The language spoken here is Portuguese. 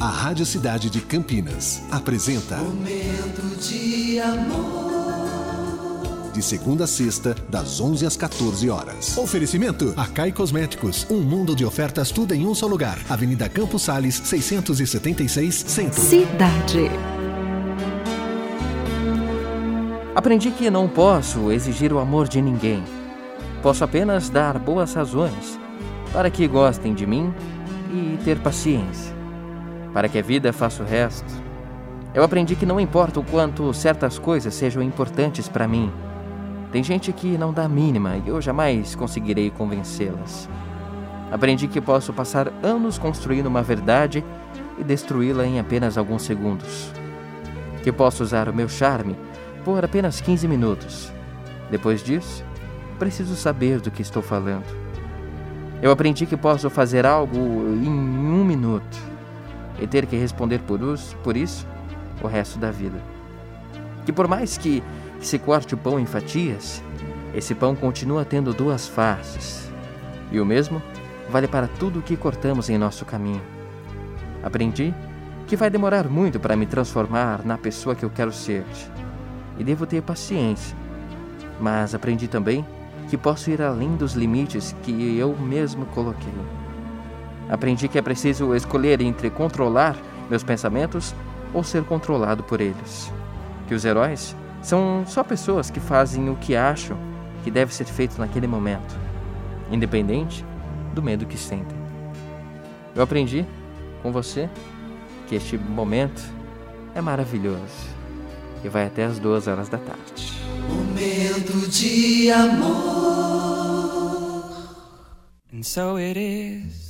A Rádio Cidade de Campinas apresenta Momento de amor. De segunda a sexta, das 11 às 14 horas. Oferecimento: Acai Cosméticos. Um mundo de ofertas, tudo em um só lugar. Avenida Campos Sales, 676, Centro. Cidade. Aprendi que não posso exigir o amor de ninguém. Posso apenas dar boas razões para que gostem de mim e ter paciência, para que a vida faça o resto. Eu aprendi que não importa o quanto certas coisas sejam importantes para mim. Tem gente que não dá mínima e eu jamais conseguirei convencê-las. Aprendi que posso passar anos construindo uma verdade e destruí-la em apenas alguns segundos. Que posso usar o meu charme por apenas 15 minutos. Depois disso, preciso saber do que estou falando. Eu aprendi que posso fazer algo em um minuto e ter que responder por, us, por isso o resto da vida. Que por mais que se corte o pão em fatias, esse pão continua tendo duas faces. E o mesmo vale para tudo o que cortamos em nosso caminho. Aprendi que vai demorar muito para me transformar na pessoa que eu quero ser. E devo ter paciência. Mas aprendi também que posso ir além dos limites que eu mesmo coloquei. Aprendi que é preciso escolher entre controlar meus pensamentos ou ser controlado por eles. Que os heróis são só pessoas que fazem o que acham que deve ser feito naquele momento, independente do medo que sentem. Eu aprendi com você que este momento é maravilhoso e vai até as duas horas da tarde. Momento de amor. And so it is,